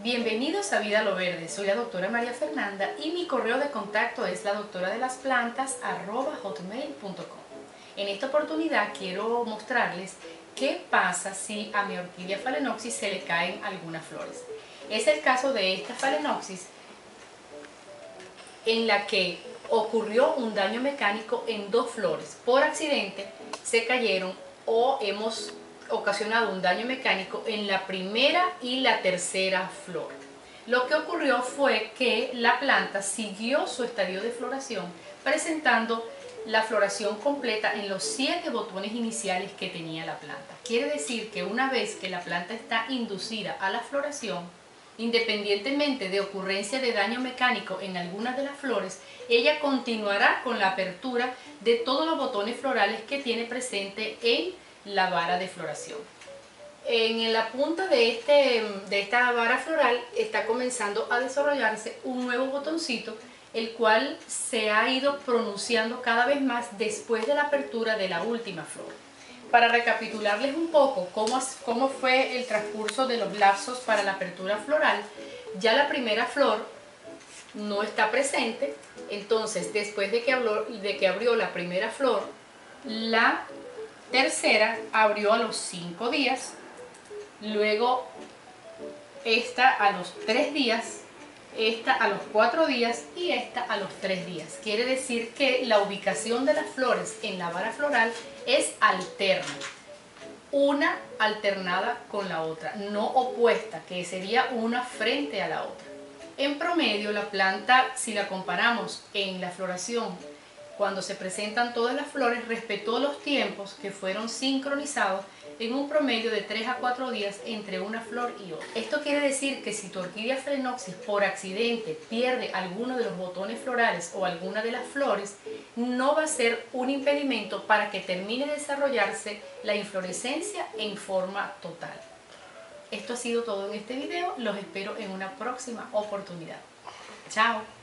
Bienvenidos a Vida Lo Verde, soy la doctora María Fernanda y mi correo de contacto es la doctora de las plantas. En esta oportunidad quiero mostrarles qué pasa si a mi orquídea Phalaenopsis se le caen algunas flores. Es el caso de esta Phalaenopsis en la que ocurrió un daño mecánico en dos flores. Por accidente se cayeron o hemos ocasionado un daño mecánico en la primera y la tercera flor. Lo que ocurrió fue que la planta siguió su estadio de floración presentando la floración completa en los siete botones iniciales que tenía la planta. Quiere decir que una vez que la planta está inducida a la floración, independientemente de ocurrencia de daño mecánico en algunas de las flores, ella continuará con la apertura de todos los botones florales que tiene presente en la vara de floración. En la punta de, este, de esta vara floral está comenzando a desarrollarse un nuevo botoncito, el cual se ha ido pronunciando cada vez más después de la apertura de la última flor. Para recapitularles un poco cómo, cómo fue el transcurso de los lapsos para la apertura floral, ya la primera flor no está presente, entonces después de que, de que abrió la primera flor, la tercera abrió a los 5 días, luego esta a los 3 días, esta a los 4 días y esta a los 3 días. Quiere decir que la ubicación de las flores en la vara floral es alterna, una alternada con la otra, no opuesta, que sería una frente a la otra. En promedio, la planta, si la comparamos en la floración cuando se presentan todas las flores, respetó los tiempos que fueron sincronizados en un promedio de 3 a 4 días entre una flor y otra. Esto quiere decir que si tu orquídea Phalaenopsis por accidente pierde alguno de los botones florales o alguna de las flores, no va a ser un impedimento para que termine de desarrollarse la inflorescencia en forma total. Esto ha sido todo en este video, los espero en una próxima oportunidad. Chao.